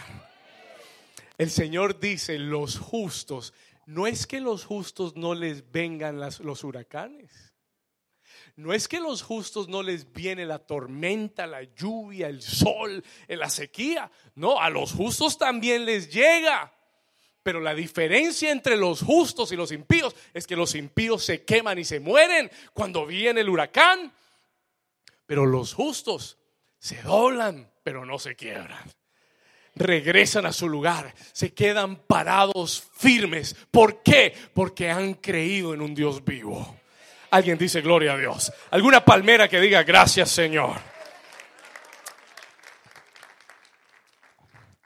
El Señor dice, los justos, no es que los justos no les vengan los huracanes. No es que los justos no les viene la tormenta, la lluvia, el sol, la sequía. No, a los justos también les llega. Pero la diferencia entre los justos y los impíos es que los impíos se queman y se mueren cuando viene el huracán. Pero los justos se doblan, pero no se quiebran. Regresan a su lugar, se quedan parados firmes. ¿Por qué? Porque han creído en un Dios vivo. Alguien dice gloria a Dios. Alguna palmera que diga gracias Señor.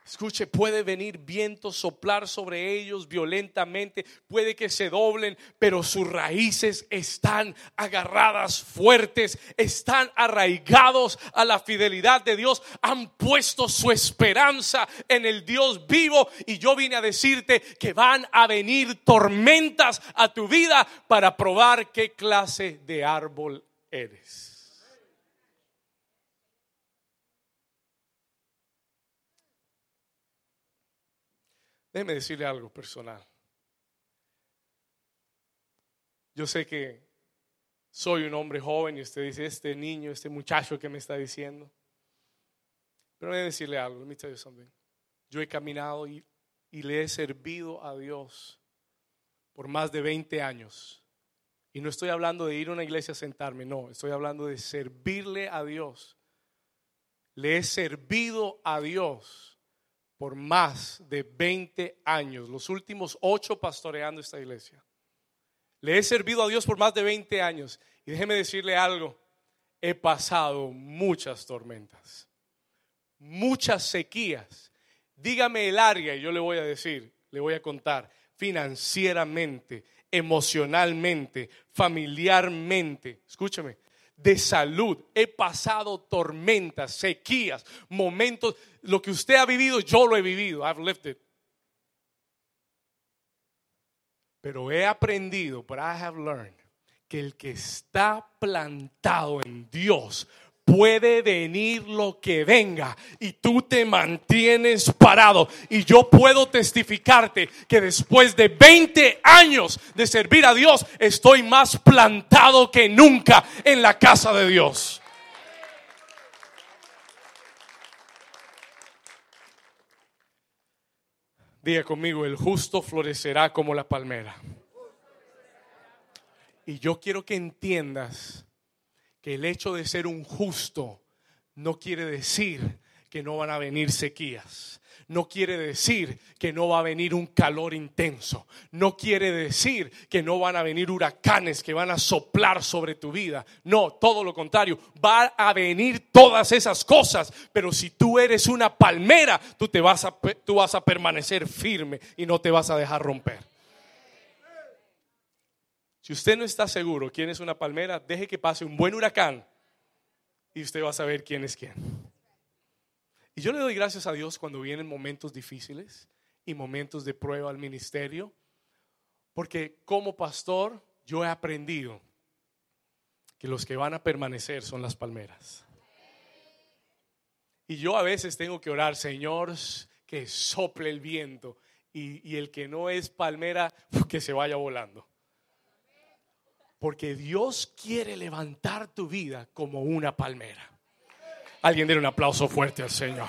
Escuche, puede venir viento, soplar sobre ellos violentamente, puede que se doblen, pero sus raíces están agarradas fuertes, están arraigados a la fidelidad de Dios, han puesto su esperanza en el Dios vivo. Y yo vine a decirte que van a venir tormentas a tu vida para probar qué clase de árbol eres. Déjeme decirle algo personal. Yo sé que soy un hombre joven y usted dice, este niño, este muchacho que me está diciendo. Pero déjeme decirle algo, let me tell you Yo he caminado y, y le he servido a Dios por más de 20 años. Y no estoy hablando de ir a una iglesia a sentarme, no, estoy hablando de servirle a Dios. Le he servido a Dios por más de 20 años, los últimos ocho pastoreando esta iglesia. Le he servido a Dios por más de 20 años y déjeme decirle algo, he pasado muchas tormentas, muchas sequías. Dígame el área y yo le voy a decir, le voy a contar, financieramente, emocionalmente, familiarmente, escúcheme, de salud. He pasado tormentas, sequías, momentos. Lo que usted ha vivido, yo lo he vivido. I've lived it. Pero he aprendido, but I have learned, que el que está plantado en Dios puede venir lo que venga y tú te mantienes parado. Y yo puedo testificarte que después de 20 años de servir a Dios, estoy más plantado que nunca en la casa de Dios. Diga conmigo, el justo florecerá como la palmera. Y yo quiero que entiendas que el hecho de ser un justo no quiere decir que no van a venir sequías. No quiere decir que no va a venir un calor intenso. No quiere decir que no van a venir huracanes que van a soplar sobre tu vida. No, todo lo contrario. Va a venir todas esas cosas. Pero si tú eres una palmera, tú, te vas, a, tú vas a permanecer firme y no te vas a dejar romper. Si usted no está seguro quién es una palmera, deje que pase un buen huracán y usted va a saber quién es quién. Y yo le doy gracias a Dios cuando vienen momentos difíciles y momentos de prueba al ministerio, porque como pastor yo he aprendido que los que van a permanecer son las palmeras. Y yo a veces tengo que orar, Señor, que sople el viento y, y el que no es palmera, que se vaya volando. Porque Dios quiere levantar tu vida como una palmera. Alguien dé un aplauso fuerte al Señor.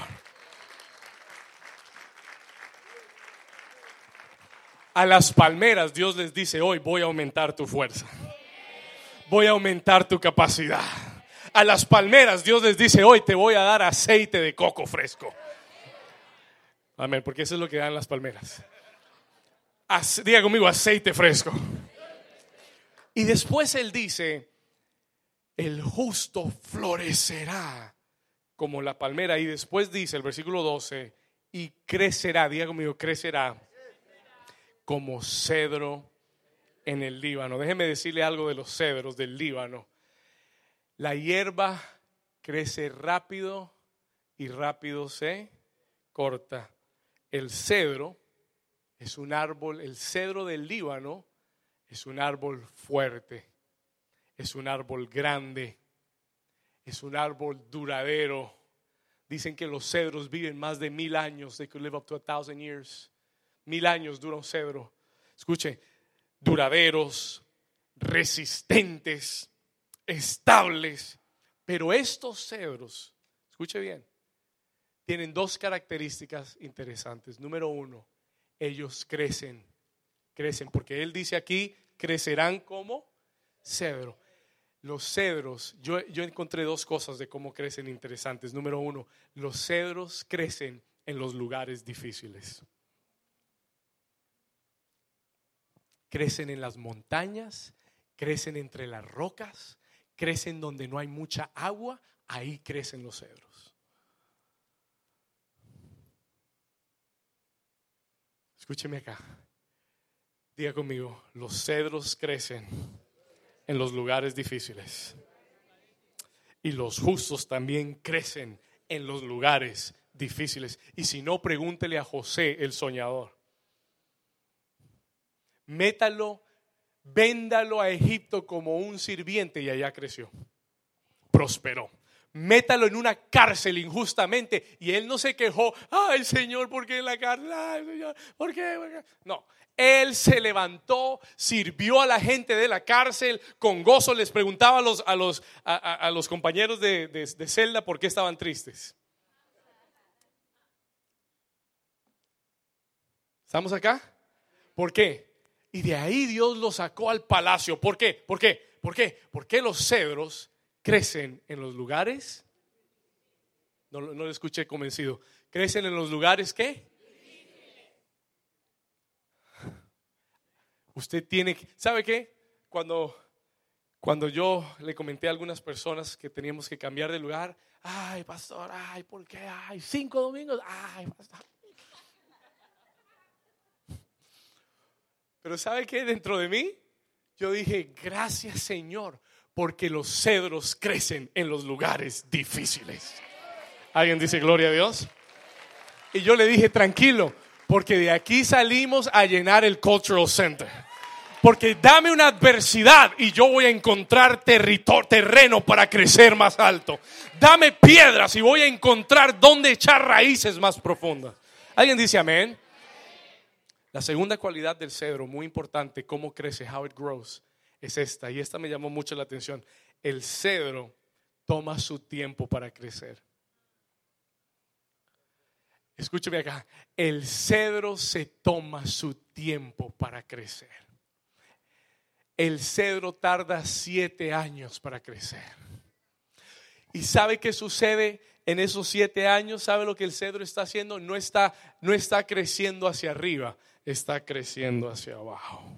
A las palmeras Dios les dice hoy voy a aumentar tu fuerza. Voy a aumentar tu capacidad. A las palmeras Dios les dice hoy te voy a dar aceite de coco fresco. Amén, porque eso es lo que dan las palmeras. diga conmigo aceite fresco. Y después él dice, el justo florecerá como la palmera. Y después dice el versículo 12, y crecerá, diga conmigo, crecerá como cedro en el Líbano. Déjeme decirle algo de los cedros del Líbano. La hierba crece rápido y rápido se corta. El cedro es un árbol, el cedro del Líbano es un árbol fuerte, es un árbol grande, es un árbol duradero. Dicen que los cedros viven más de mil años. They could live up to a thousand years. Mil años dura un cedro. Escuche, duraderos, resistentes, estables. Pero estos cedros, escuche bien, tienen dos características interesantes. Número uno, ellos crecen, crecen, porque Él dice aquí, crecerán como cedro. Los cedros, yo, yo encontré dos cosas de cómo crecen interesantes. Número uno, los cedros crecen en los lugares difíciles. Crecen en las montañas, crecen entre las rocas, crecen donde no hay mucha agua, ahí crecen los cedros. Escúcheme acá. Diga conmigo, los cedros crecen en los lugares difíciles. Y los justos también crecen en los lugares difíciles. Y si no, pregúntele a José, el soñador. Métalo, véndalo a Egipto como un sirviente y allá creció. Prosperó métalo en una cárcel injustamente. Y él no se quejó, ay Señor, ¿por qué en la cárcel? Ay, Señor, ¿por qué? No, él se levantó, sirvió a la gente de la cárcel, con gozo les preguntaba a los, a los, a, los compañeros de, de, de celda por qué estaban tristes. ¿Estamos acá? ¿Por qué? Y de ahí Dios lo sacó al palacio. ¿Por qué? ¿Por qué? ¿Por qué? Porque los cedros crecen en los lugares. No, no lo escuché convencido. Crecen en los lugares ¿qué? Usted tiene que, ¿sabe qué? Cuando, cuando yo le comenté a algunas personas que teníamos que cambiar de lugar, ay, pastor, ay, ¿por qué? Ay, cinco domingos, ay, pastor. Pero ¿sabe qué? Dentro de mí, yo dije, gracias Señor, porque los cedros crecen en los lugares difíciles. ¿Alguien dice gloria a Dios? Y yo le dije, tranquilo, porque de aquí salimos a llenar el Cultural Center. Porque dame una adversidad y yo voy a encontrar terreno para crecer más alto. Dame piedras y voy a encontrar dónde echar raíces más profundas. ¿Alguien dice amén? La segunda cualidad del cedro, muy importante, cómo crece, how it grows, es esta, y esta me llamó mucho la atención. El cedro toma su tiempo para crecer. Escúcheme acá, el cedro se toma su tiempo para crecer. El cedro tarda siete años para crecer. ¿Y sabe qué sucede en esos siete años? ¿Sabe lo que el cedro está haciendo? No está, no está creciendo hacia arriba, está creciendo hacia abajo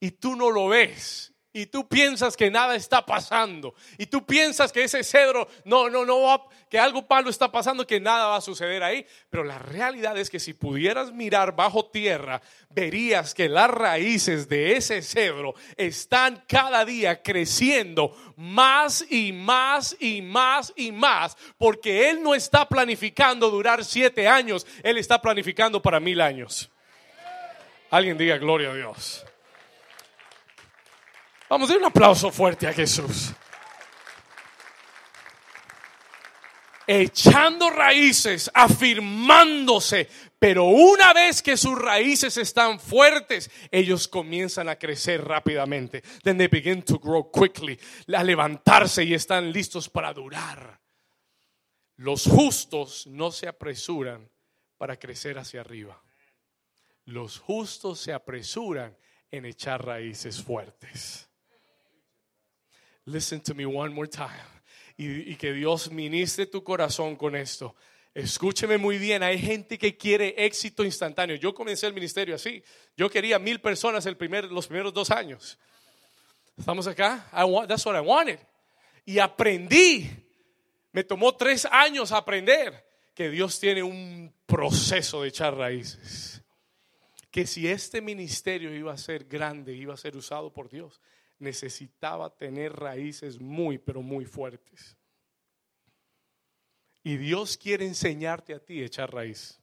y tú no lo ves. Y tú piensas que nada está pasando. Y tú piensas que ese cedro, no, no, no, va, que algo malo está pasando, que nada va a suceder ahí. Pero la realidad es que si pudieras mirar bajo tierra, verías que las raíces de ese cedro están cada día creciendo más y más y más y más. Porque Él no está planificando durar siete años, Él está planificando para mil años. Alguien diga gloria a Dios. Vamos a dar un aplauso fuerte a Jesús. Echando raíces, afirmándose, pero una vez que sus raíces están fuertes, ellos comienzan a crecer rápidamente. Then they begin to grow quickly, a levantarse y están listos para durar. Los justos no se apresuran para crecer hacia arriba. Los justos se apresuran en echar raíces fuertes. Listen to me one more time. Y, que Dios ministre tu corazón con esto. Escúcheme muy bien, hay gente que quiere éxito instantáneo. Yo comencé el ministerio así. Yo quería mil personas el primer, los primeros dos años. ¿Estamos acá? that's what I wanted. Y aprendí. Me tomó tres años aprender que Dios tiene un proceso de echar raíces. Que si este ministerio iba a ser grande, iba a ser usado por Dios, necesitaba tener raíces muy, pero muy fuertes. Y Dios quiere enseñarte a ti a echar raíz.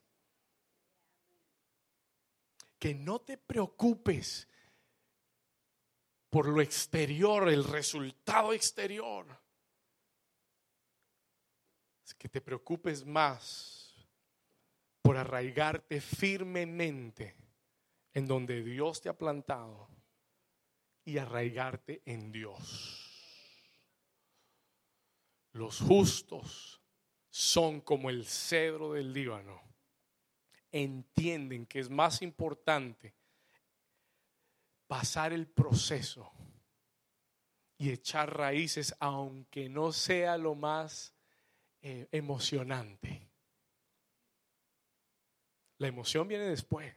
Que no te preocupes por lo exterior, el resultado exterior. Es que te preocupes más por arraigarte firmemente en donde Dios te ha plantado y arraigarte en Dios. Los justos son como el cedro del Líbano. entienden que es más importante pasar el proceso y echar raíces, aunque no sea lo más eh, emocionante. La emoción viene después.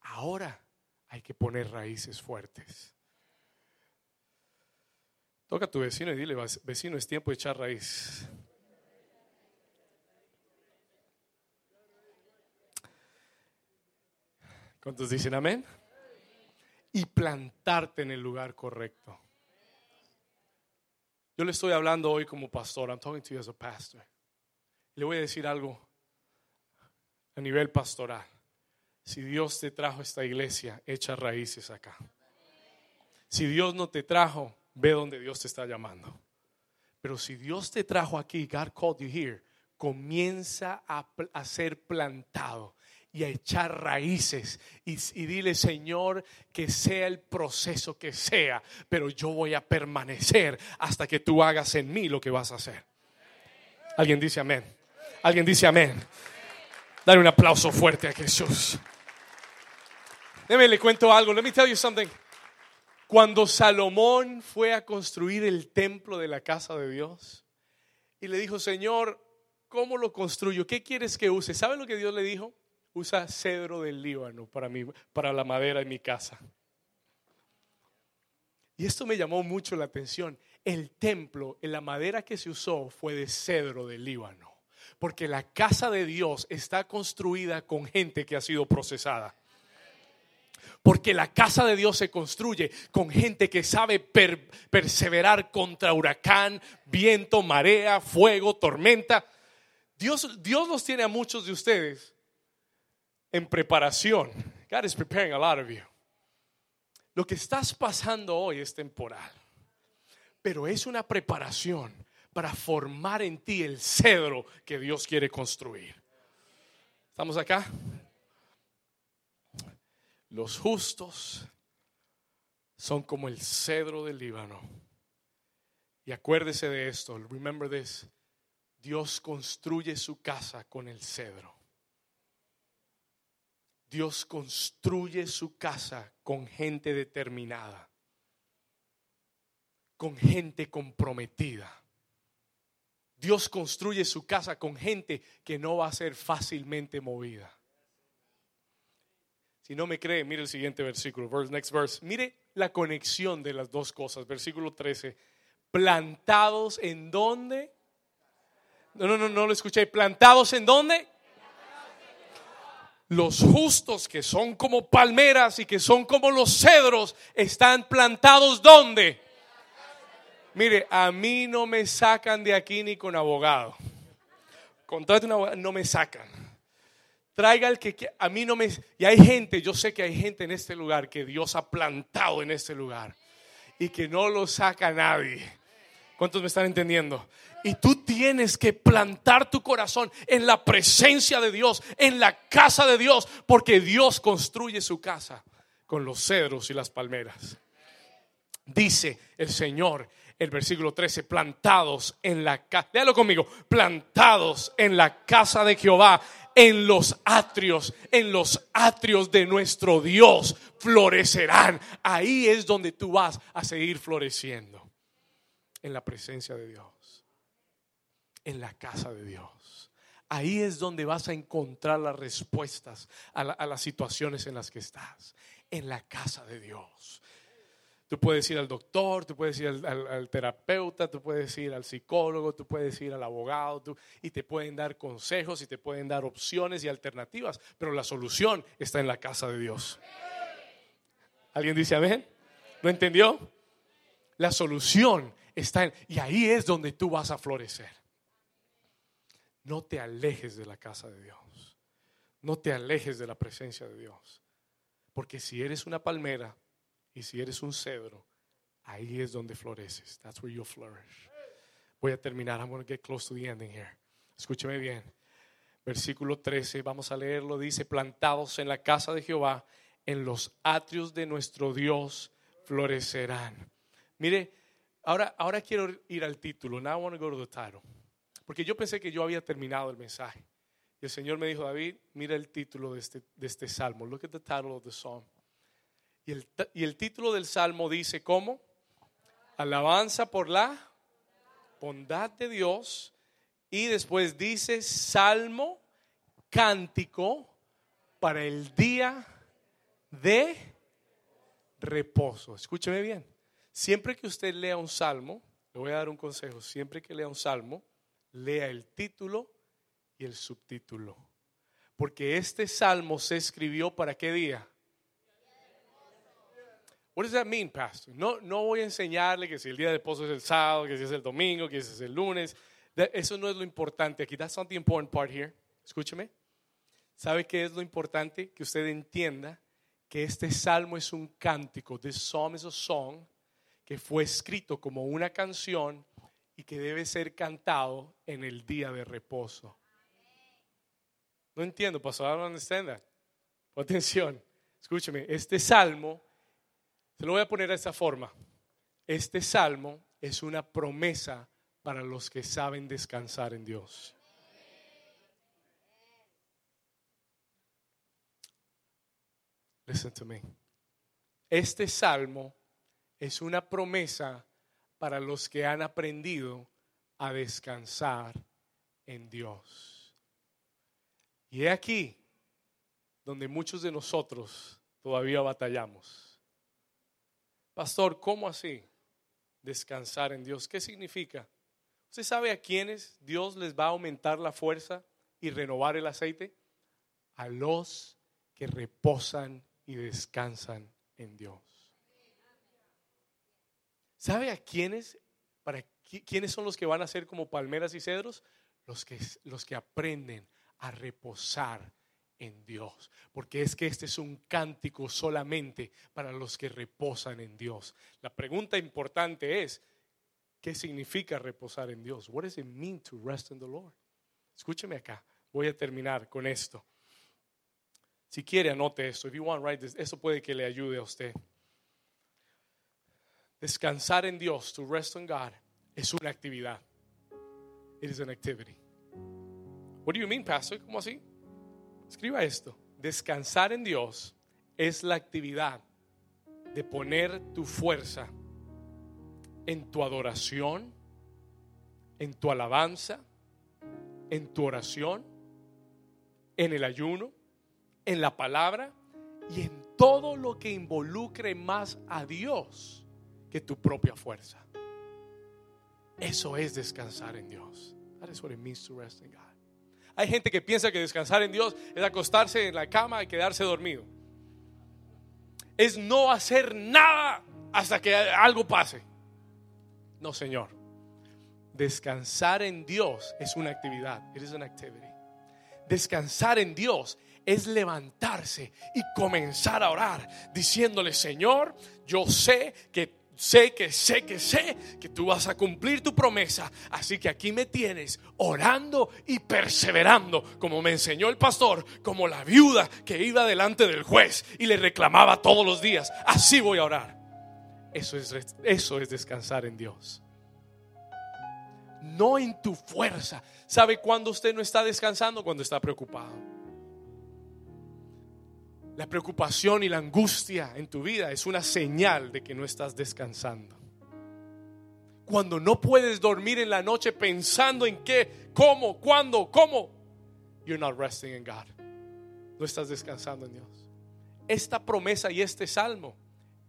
Ahora hay que poner raíces fuertes. Toca a tu vecino y dile, vecino, es tiempo de echar raíz. ¿Cuántos dicen amén? Y plantarte en el lugar correcto. Yo le estoy hablando hoy como pastor. I'm talking to you as a pastor. Le voy a decir algo a nivel pastoral. Si Dios te trajo a esta iglesia, echa raíces acá. Si Dios no te trajo, ve donde Dios te está llamando. Pero si Dios te trajo aquí, God called you here, comienza a, a ser plantado y a echar raíces y, dile, Señor, que sea el proceso que sea, pero yo voy a permanecer hasta que tú hagas en mí lo que vas a hacer. Alguien dice amén. Alguien dice amén. Dale un aplauso fuerte a Jesús. Déjame le cuento algo. Let me tell you something. Cuando Salomón fue a construir el templo de la casa de Dios y le dijo, Señor, ¿cómo lo construyo? ¿Qué quieres que use? ¿Sabe lo que Dios le dijo? usa cedro del Líbano para, mí, para la madera en mi casa. Y esto me llamó mucho la atención. El templo, la madera que se usó fue de cedro del Líbano. Porque la casa de Dios está construida con gente que ha sido procesada. Porque la casa de Dios se construye con gente que sabe perseverar contra huracán, viento, marea, fuego, tormenta. Dios, Dios los tiene a muchos de ustedes en preparación. God is preparing a lot of you. Lo que estás pasando hoy es temporal, pero es una preparación para formar en ti el cedro que Dios quiere construir. ¿Estamos acá? Los justos son como el cedro del Líbano. Y acuérdese de esto, remember this. Dios construye su casa con el cedro. Dios construye su casa con gente determinada, con gente comprometida. Dios construye su casa con gente que no va a ser fácilmente movida. Si no me cree, mire el siguiente versículo, verse, next verse. Mire la conexión de las dos cosas. Versículo 13. Plantados en dónde? No, no, no, no lo escuché. Plantados en dónde? los justos que son como palmeras y que son como los cedros están plantados ¿dónde? Mire, a mí no me sacan de aquí ni con abogado. Contrate un abogado, no me sacan. Traiga el que a mí no me y hay gente, yo sé que hay gente en este lugar que Dios ha plantado en este lugar y que no lo saca nadie. ¿Cuántos me están entendiendo? Y tú tienes que plantar tu corazón en la presencia de Dios, en la casa de Dios, porque Dios construye su casa con los cedros y las palmeras. Dice el Señor, el versículo 13, plantados en la casa, léalo conmigo, plantados en la casa de Jehová, en los atrios, en los atrios de nuestro Dios, florecerán. Ahí es donde tú vas a seguir floreciendo, en la presencia de Dios en la casa de Dios. Ahí es donde vas a encontrar las respuestas a, las situaciones en las que estás. En la casa de Dios. Tú puedes ir al doctor, tú puedes ir al, terapeuta, tú puedes ir al psicólogo, tú puedes ir al abogado y te pueden dar consejos y te pueden dar opciones y alternativas, pero la solución está en la casa de Dios. ¿Alguien dice amén? ¿No entendió? La solución está en... Y ahí es donde tú vas a florecer no te alejes de la casa de Dios. No te alejes de la presencia de Dios. Porque si eres una palmera y si eres un cedro, ahí es donde floreces. That's where you flourish. Voy a terminar. I'm going to get close to the ending here. Escúcheme bien. Versículo 13, vamos a leerlo. Dice, plantados en la casa de Jehová, en los atrios de nuestro Dios florecerán. Mire, ahora, ahora quiero ir al título. Now I want to go to the title. Porque yo pensé que yo había terminado el mensaje. Y el Señor me dijo, David, mira el título de este, de este salmo. Look at the title of the psalm. Y el, y el título del salmo dice, ¿cómo? Alabanza por la bondad de Dios. Y después dice, salmo, cántico para el día de reposo. Escúcheme bien. Siempre que usted lea un salmo, le voy a dar un consejo. Siempre que lea un salmo, lea el título y el subtítulo. Porque este salmo se escribió para qué día? What does that mean, pastor? No, no voy a enseñarle que si el día de reposo es el sábado, que si es el domingo, que si es el lunes. Eso no es lo importante aquí. That's not the important part here. Escúcheme. ¿Sabe qué es lo importante? Que usted entienda que este salmo es un cántico. This psalm is a song que fue escrito como una canción y que debe ser cantado en el día de reposo. No entiendo, pastor, I don't understand that. Atención, escúcheme, este salmo, se lo voy a poner de esta forma. Este salmo es una promesa para los que saben descansar en Dios. Listen to me. Este salmo es una promesa para los que han aprendido a descansar en Dios. Y he aquí donde muchos de nosotros todavía batallamos. Pastor, ¿cómo así? Descansar en Dios. ¿Qué significa? ¿Usted sabe a quiénes Dios les va a aumentar la fuerza y renovar el aceite? A los que reposan y descansan en Dios. ¿Sabe a quiénes? Para quiénes son los que van a ser como palmeras y cedros? Los que, los que aprenden a reposar en Dios. Porque es que este es un cántico solamente para los que reposan en Dios. La pregunta importante es, ¿qué significa reposar en Dios? What does it mean to rest in the Lord? Escúcheme acá. Voy a terminar con esto. Si quiere, anote esto. If you want, write this. Eso puede que le ayude a usted. Descansar en Dios, to rest on God, es una actividad. It is an activity. What do you mean, pastor? ¿Cómo así? Escriba esto. Descansar en Dios es la actividad de poner tu fuerza en tu adoración, en tu alabanza, en tu oración, en el ayuno, en la palabra y en todo lo que involucre más a Dios que tu propia fuerza. Eso es descansar en Dios. That is what it means to rest in God. Hay gente que piensa que descansar en Dios es acostarse en la cama y quedarse dormido. Es no hacer nada hasta que algo pase. No, Señor. Descansar en Dios es una actividad. It is an activity. Descansar en Dios es levantarse y comenzar a orar diciéndole, Señor, yo sé que sé que sé que sé que tú vas a cumplir tu promesa. Así que aquí me tienes orando y perseverando, como me enseñó el pastor, como la viuda que iba delante del juez y le reclamaba todos los días. Así voy a orar. Eso es, eso es descansar en Dios. No en tu fuerza. ¿Sabe cuándo usted no está descansando? Cuando está preocupado. La preocupación y la angustia en tu vida es una señal de que no estás descansando. Cuando no puedes dormir en la noche pensando en qué, cómo, cuándo, cómo, you're not resting in God. No estás descansando en Dios. Esta promesa y este salmo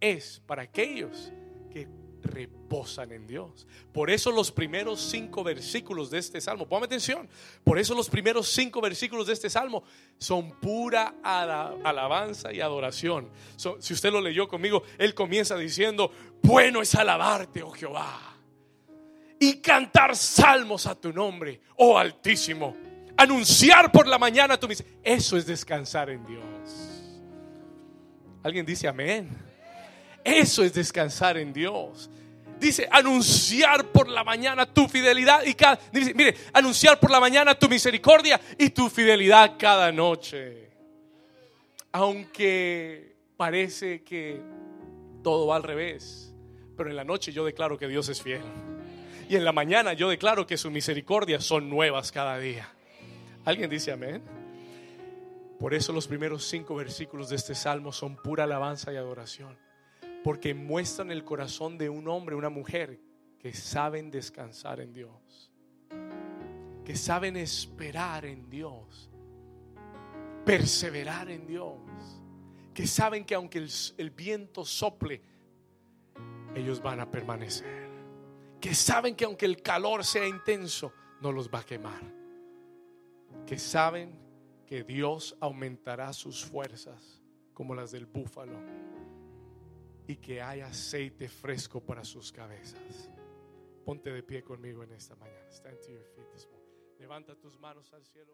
es para aquellos que reposan en Dios. Por eso los primeros cinco versículos de este salmo, ponme atención, por eso los primeros cinco versículos de este salmo son pura alabanza y adoración. si usted lo leyó conmigo, él comienza diciendo, bueno es alabarte, oh Jehová, y cantar salmos a tu nombre, oh Altísimo. Anunciar por la mañana tu misericordia. Eso es descansar en Dios. Alguien dice amén. Eso es descansar en Dios. Dice, anunciar por la mañana tu fidelidad y cada, dice, mire, anunciar por la mañana tu misericordia y tu fidelidad cada noche. Aunque parece que todo va al revés, pero en la noche yo declaro que Dios es fiel. Y en la mañana yo declaro que sus misericordias son nuevas cada día. ¿Alguien dice amén? Por eso los primeros cinco versículos de este salmo son pura alabanza y adoración. Porque muestran el corazón de un hombre, una mujer que saben descansar en Dios. Que saben esperar en Dios. Perseverar en Dios. Que saben que aunque el, el viento sople, ellos van a permanecer. Que saben que aunque el calor sea intenso, no los va a quemar. Que saben que Dios aumentará sus fuerzas como las del búfalo y que hay aceite fresco para sus cabezas. Ponte de pie conmigo en esta mañana. Stand to your feet this morning. Levanta tus manos al cielo.